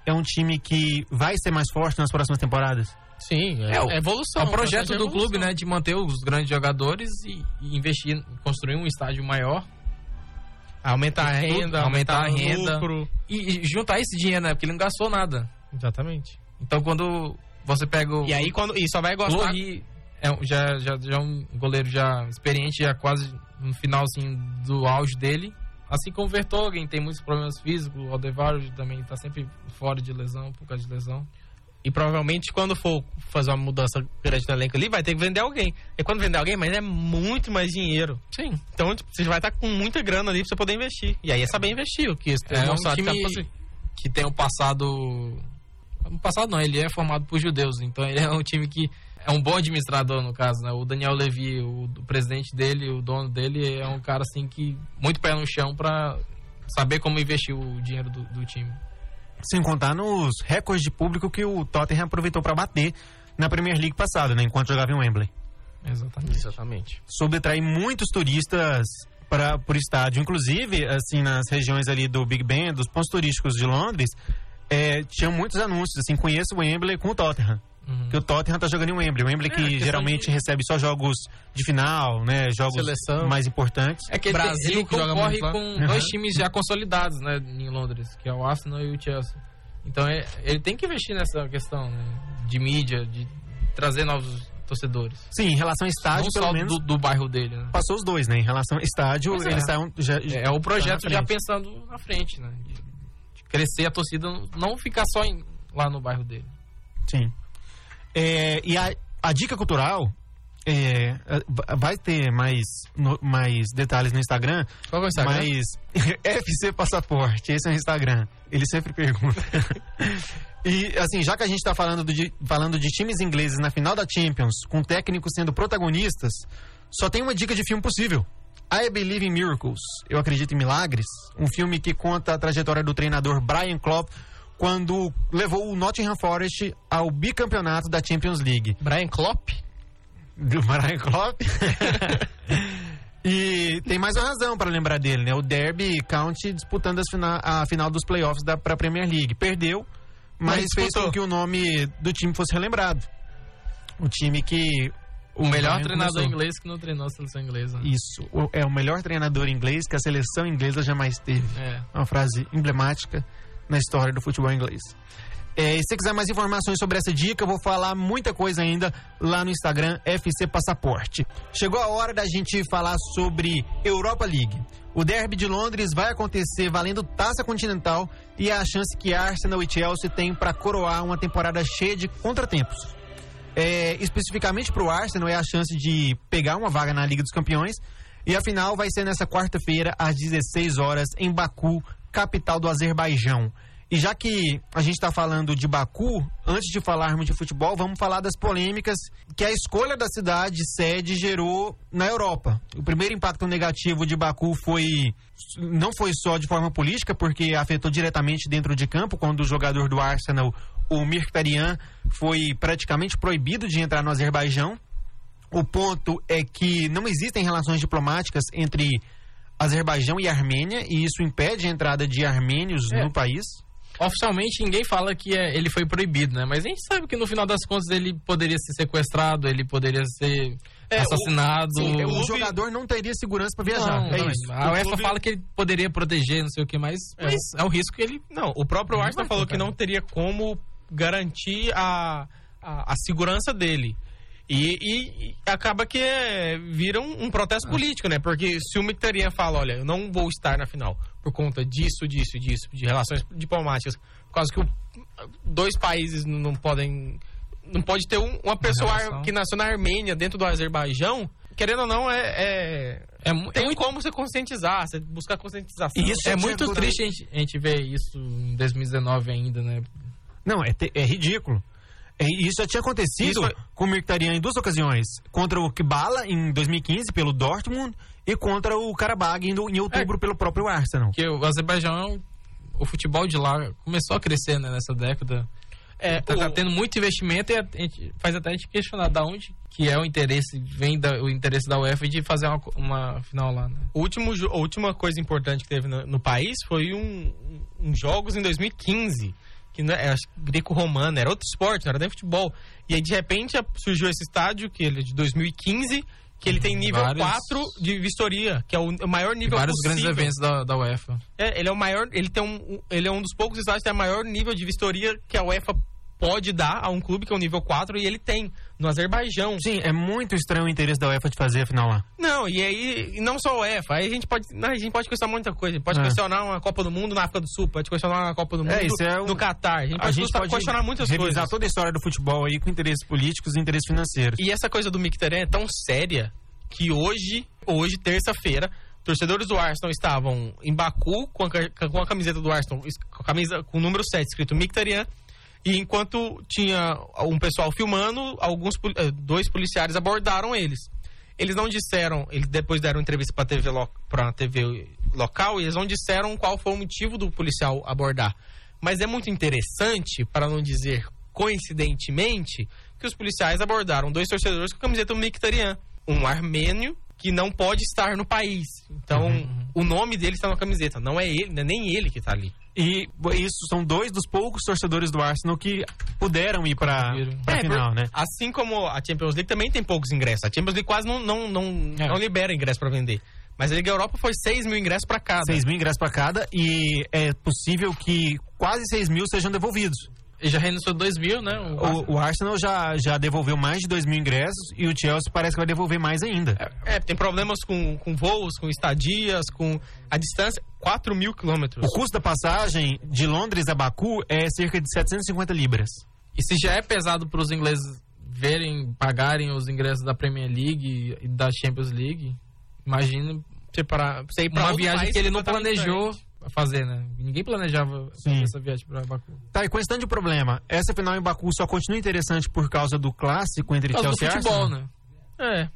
é um time que vai ser mais forte nas próximas temporadas? Sim, é, É o- é evolução. É o projeto do clube, né? De manter os grandes jogadores e, e investir, construir um estádio maior Aumentar a renda, aumentar aumentar, a renda. lucro. e, e juntar esse dinheiro, né? Porque ele não gastou nada. Exatamente. Então quando você pega o. E aí, quando. E só vai gostar. Lohri é, já, já, já é um goleiro já experiente, já quase no final assim, do auge dele. Assim como o Vertogen tem muitos problemas físicos, o Aldevardo também tá sempre fora de lesão, por causa de lesão. E provavelmente quando for fazer uma mudança grande no elenco ali, vai ter que vender alguém. E quando vender alguém, mas é muito mais dinheiro. Sim. Então, tipo, você vai estar com muita grana ali pra você poder investir. E aí é saber investir, o que esse É um que tá time que tem um passado. Um passado não, ele é formado por judeus, então ele é um time que é um bom administrador, no caso, né? O Daniel Levy, o, o presidente dele, o dono dele, é um cara assim que muito pé no chão pra saber como investir o dinheiro do, do time. Sem contar nos recordes de público que o Tottenham aproveitou para bater na Premier League passada, né? Enquanto jogava em Wembley. Exatamente. Exatamente. Soube atrair muitos turistas para o estádio. Inclusive, assim, nas regiões ali do Big Ben, dos pontos turísticos de Londres, é, tinham muitos anúncios, assim, conheço o Wembley com o Tottenham. Uhum. Que o Tottenham tá jogando em Wembley. O Wembley É, que geralmente de- recebe só jogos de final, né? Jogos Seleção. mais importantes. É que ele, Brasil, tem- ele que concorre com Uhum. dois times já consolidados, né, em Londres, que é o Arsenal e o Chelsea. Então é- ele tem que investir nessa questão né, de mídia, de trazer novos torcedores. Sim, em relação ao estádio, Não pelo só menos do, do bairro dele, né? passou os dois, né? Em relação ao estádio, Pois é. eles saíram já, É, é o projeto tá já pensando na frente, né? De, de crescer a torcida, não ficar só em- lá no bairro dele. Sim. É, e a, a dica cultural é, va- vai ter mais, no- mais detalhes no Instagram, Qual é o Instagram? mas FC Passaporte, esse é o Instagram. Ele sempre pergunta. e assim, já que a gente tá falando de, falando de times ingleses na final da Champions, com técnicos sendo protagonistas, só tem uma dica de filme possível. I Believe in Miracles, Eu Acredito em Milagres, um filme que conta a trajetória do treinador Brian Klopp quando levou o Nottingham Forest ao bicampeonato da Champions League. Brian Klopp? Do Brian Klopp. e tem mais uma razão para lembrar dele, né? O Derby County disputando fina- a final dos playoffs da pra Premier League. Perdeu, mas, Mas fez com que o nome do time fosse relembrado. O time que O melhor Brian treinador começou. inglês que não treinou a seleção inglesa. Isso, o- é o melhor treinador inglês que a seleção inglesa jamais teve. É. Uma frase emblemática na história do futebol inglês. É, se você quiser mais informações sobre essa dica, eu vou falar muita coisa ainda lá no Instagram FC Passaporte. Chegou a hora da gente falar sobre Europa League. O Derby de Londres vai acontecer valendo taça continental e é a chance que Arsenal e Chelsea têm para coroar uma temporada cheia de contratempos. É, especificamente para o Arsenal, é a chance de pegar uma vaga na Liga dos Campeões. E a final vai ser nessa quarta-feira, às 16 horas, em Baku, capital do Azerbaijão. E já que a gente está falando de Baku, antes de falarmos de futebol, vamos falar das polêmicas que a escolha da cidade sede gerou na Europa. O primeiro impacto negativo de Baku foi não foi só de forma política, porque afetou diretamente dentro de campo, quando o jogador do Arsenal, o Mkhitaryan, foi praticamente proibido de entrar no Azerbaijão. O ponto é que não existem relações diplomáticas entre Azerbaijão e Armênia, e isso impede a entrada de armênios É. no país. Oficialmente ninguém fala que é- ele foi proibido, né? Mas a gente sabe que no final das contas ele poderia ser sequestrado, ele poderia ser É, o- assassinado. Sim, o clube- jogador não teria segurança para viajar. Não, é não, isso. A O UEFA clube- fala que ele poderia proteger, não sei o que mais, É. mas é o risco que ele. Não, o próprio Arsenal falou que não teria como garantir a, a, a segurança dele. E, e- acaba que é, vira um, um protesto político, né? Porque se o Mkhitaryan fala, olha, eu não vou estar na final por conta disso, disso, disso, de relações diplomáticas, por causa que o- dois países não, podem... Não pode ter um- uma pessoa que nasceu na Armênia dentro do Azerbaijão, querendo ou não, é... é- É, é tem muito, como você conscientizar, você buscar conscientização. Isso é tinha muito triste a gente, a gente ver isso em 2019 ainda, né? Não, é, te- é ridículo. É, isso já tinha acontecido foi- com o Mkhitaryan em duas ocasiões. Contra o Kibala em 2015 pelo Dortmund e contra o Karabag em, em outubro pelo próprio Arsenal. Porque o Azerbaijão, o futebol de lá começou a crescer né, nessa década. É, Tá, tá o- tendo muito investimento e a gente faz até a gente questionar da onde que é o interesse, vem da, o interesse da UEFA de fazer uma, uma final lá, né? O último, a última coisa importante que teve no, no país foi um, um- um jogos em 2015, que não é, acho que greco-romana, era outro esporte, não era nem futebol. E aí, de repente, surgiu esse estádio, que ele é de 2015, que ele tem nível Vários- 4 de vistoria, que é o, maior E nível vários possível. grandes eventos da, da UEFA. É, ele é o maior, ele tem um, um- ele é um dos poucos estádios que tem o maior nível de vistoria que a UEFA pode dar a um clube que é o nível 4 e ele tem no Azerbaijão. Sim, é muito estranho o interesse da UEFA de fazer a final lá. Não, e aí, e não só o UEFA, aí a gente pode, a gente pode questionar muita coisa. A gente pode É. questionar uma Copa do Mundo na África do Sul, pode questionar uma Copa do Mundo É, isso é um- no Catar. A gente pode, a gente questionar- pode questionar muitas revisar coisas. toda a história do futebol aí com interesses políticos e interesses financeiros. E essa coisa do Mkhitaryan é tão séria que hoje, hoje terça-feira, torcedores do Arsenal estavam em Baku com a, com a camiseta do Arsenal, com a camisa com o número 7 escrito Mkhitaryan, e enquanto tinha um pessoal filmando, alguns eh, dois policiais abordaram eles. Eles não disseram, eles depois deram entrevista para TV para TV local e eles não disseram qual foi o motivo do policial abordar. Mas é muito interessante, para não dizer coincidentemente, que os policiais abordaram dois torcedores com camiseta do Mkhitaryan, um armênio que não pode estar no país. Então, o nome dele está na camiseta, não é ele, não é nem ele que está ali. E isso são dois dos poucos torcedores do Arsenal que puderam ir Conseguiram. pra É, final, né? Assim como a Champions League também tem poucos ingressos. A Champions League quase não, não, não, É. não libera ingresso para vender. Mas a Liga Europa foi 6 mil ingressos para cada. 6 mil ingressos pra cada e é possível que quase 6 mil sejam devolvidos. Já renunciou 2 mil, né? O, O, o Arsenal já, já devolveu mais de 2 mil ingressos e o Chelsea parece que vai devolver mais ainda. É, tem problemas com, com voos, com estadias, com a distância. 4 mil quilômetros. O custo da passagem de Londres a Baku é cerca de 750 libras. E se já é pesado para os ingleses verem, pagarem os ingressos da Premier League e da Champions League, imagine Você, pra, você ir pra uma viagem que ele não planejou fazer, né? Ninguém planejava Sim. essa viagem para Baku. Tá, e com esse tanto de problema, essa final em Baku só continua interessante por causa do clássico entre Por causa Chelsea e futebol, Arsenal? né? É.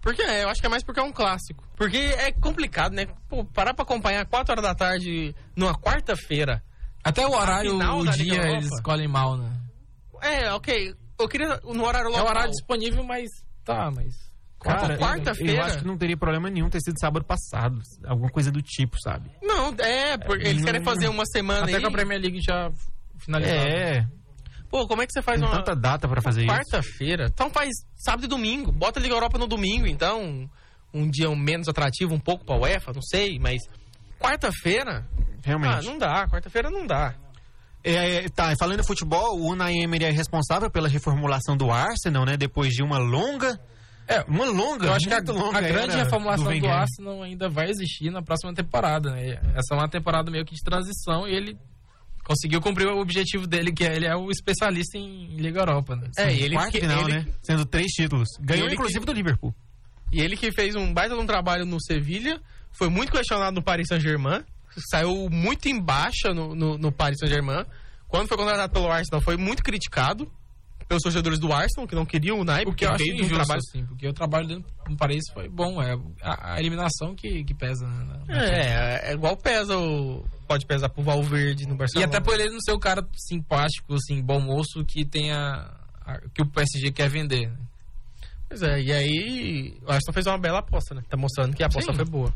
Porque é, eu acho que é mais porque é um clássico. Porque é complicado, né? Pô, parar pra acompanhar 4 horas da tarde numa quarta-feira. Até o horário, final o dia Europa. eles escolhem mal, né? É, ok. Eu queria no horário É local. o horário disponível, mas tá, mas Cara, quarta-feira? Eu acho que não teria problema nenhum ter sido sábado passado. Alguma coisa do tipo, sabe? Não, é, porque eles não- querem fazer uma semana até aí. que a Premier League já finalizou. É, Pô, como é que você faz tem uma tanta data pra fazer isso. quarta-feira? Então faz sábado e domingo. Bota a Liga Europa no domingo, então. Um dia menos atrativo um pouco pra UEFA, não sei, mas. Quarta-feira? Ah, Realmente. não dá. Quarta-feira não dá. É, tá, e falando em futebol, o Unai Emery é responsável pela reformulação do Arsenal, né? Depois de uma longa... É, uma longa, Eu acho que a, longa a grande era reformulação do, Wenger. Arsenal ainda vai existir na próxima temporada. Né? Essa é uma temporada meio que de transição e ele conseguiu cumprir o objetivo dele, que é ele é o especialista em Liga Europa. Né? É, e ele Quarta que- final, ele- né? Sendo três títulos. Ganhou, inclusive, que- do Liverpool. E ele que fez um baita de um trabalho no Sevilha, foi muito questionado no Paris Saint-Germain, saiu muito em baixa no, no, no Paris Saint-Germain. Quando foi contratado pelo Arsenal, foi muito criticado pelos torcedores do Arsenal, que não queriam o Nai, O que porque eu acho de um injusto, trabalho... assim, porque o trabalho dele no Paris foi bom. É a, a eliminação que, que pesa, né? É, é igual pesa o... Pode pesar pro Valverde no E Barcelona. até por ele não ser o cara simpático, assim, bom moço que tenha... a- que o PSG quer vender. né? Pois é, e aí o Arsenal fez uma bela aposta, né? Tá mostrando que a aposta Sim. foi boa.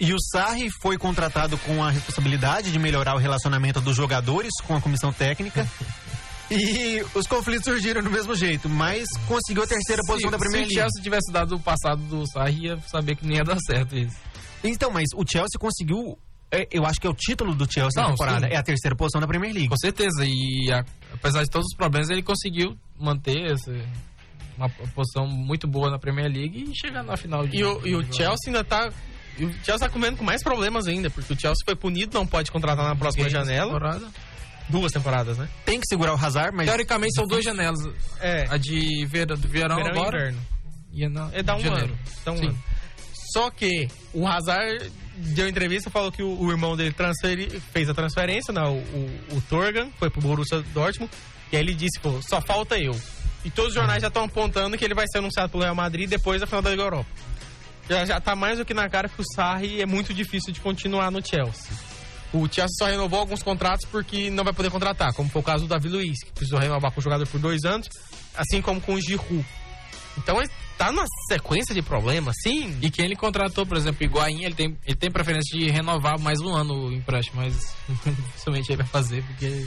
E o Sarri foi contratado com a responsabilidade de melhorar o relacionamento dos jogadores com a comissão técnica. E os conflitos surgiram do mesmo jeito, mas conseguiu a terceira posição da Premier Se o. Chelsea tivesse dado o passado do Sarri, ia saber que não ia dar certo isso. Então, mas o Chelsea conseguiu. é, Eu acho que é o título do Chelsea na Não, temporada. sim. É a terceira posição da Premier League. Com certeza. E a- apesar de todos os problemas, ele conseguiu manter esse- uma posição muito boa na Premier League e chegar na final de. E o, e o Chelsea ainda tá. e o Chelsea tá comendo com mais problemas ainda, porque o Chelsea foi punido, não pode contratar na próxima janela. temporada. Duas temporadas, né? Tem que segurar o Hazard, mas. Teoricamente são duas janelas. É. A de ver, do verão, Verão e agora inverno. e a na, É dá um janeiro. ano. Dá um Sim. ano. Só que o Hazard deu entrevista falou que o, o irmão dele transferi, fez a transferência, né? O, o, o Torgan foi pro Borussia Dortmund. E aí ele disse, pô, só falta eu. E todos os jornais já estão apontando que ele vai ser anunciado pelo Real Madrid depois da final da Liga Europa. Já, já tá mais do que na cara que o Sarri é muito difícil de continuar no Chelsea. O Chelsea só renovou alguns contratos porque não vai poder contratar, como foi o caso do Davi Luiz, que precisou renovar com o jogador por dois anos, assim como com o Giroud. Então ele tá numa sequência de problemas, sim. E quem ele contratou, por exemplo, Higuaín, ele tem, ele tem preferência de renovar mais um ano o empréstimo, mas dificilmente ele vai fazer, porque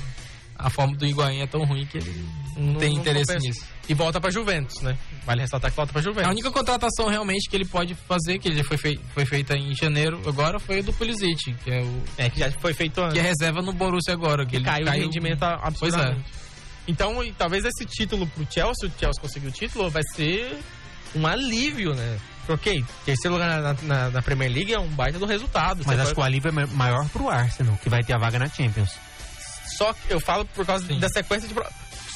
a forma do Higuaín é tão ruim que ele não, tem interesse compensa. nisso. E volta pra Juventus, né? Vale ressaltar que volta pra Juventus. A única contratação realmente que ele pode fazer, que ele já foi, fei- foi feita em janeiro agora, foi a do Pulisic, que é o É, que já foi feito antes. que é reserva no Borussia agora, que ele caiu, caiu o rendimento Pois é. Então, e talvez esse título pro Chelsea, o Chelsea conseguir o título, vai ser um alívio, né? Ok, terceiro lugar na, na- na Premier League é um baita do resultado. Mas acho que o alívio é ma- maior pro Arsenal, que vai ter a vaga na Champions. Só que eu falo por causa Sim. da sequência de.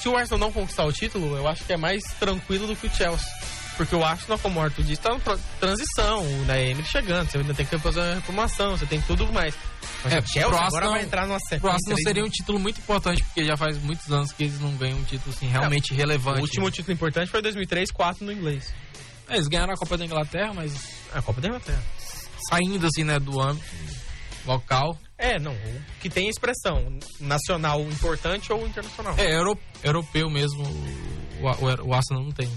Se o Arsenal não conquistar o título, eu acho que é mais tranquilo do que o Chelsea. Porque o Arsenal, como o Arthur disse, tá em pro- transição, o Naemer chegando, você ainda tem que fazer uma reformação, você tem tudo mais. Mas É, o Chelsea agora vai entrar numa sequência. Pro Arsenal seria um título muito importante, porque já faz muitos anos que eles não ganham um título assim, realmente relevante. O último título importante foi 2003, 4 no inglês. É, eles ganharam a Copa da Inglaterra, mas A Copa da Inglaterra. saindo assim, né, do âmbito local. É, não. o Que tem expressão nacional importante ou internacional. É, euro- europeu mesmo, o, o, o Arsenal não tem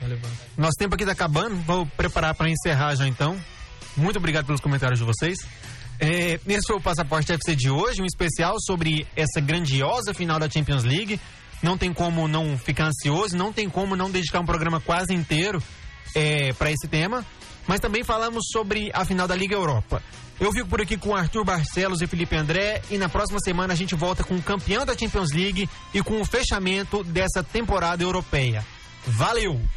relevância. Nosso tempo aqui tá acabando, vou preparar para encerrar já então. Muito obrigado pelos comentários de vocês. É, esse foi o Passaporte FC de hoje, um especial sobre essa grandiosa final da Champions League. Não tem como não ficar ansioso, não tem como não dedicar um programa quase inteiro é, para esse tema. Mas também falamos sobre a final da Liga Europa. Eu fico por aqui com Arthur Barcelos e Felipe André e na próxima semana a gente volta com o campeão da Champions League e com o fechamento dessa temporada europeia. Valeu!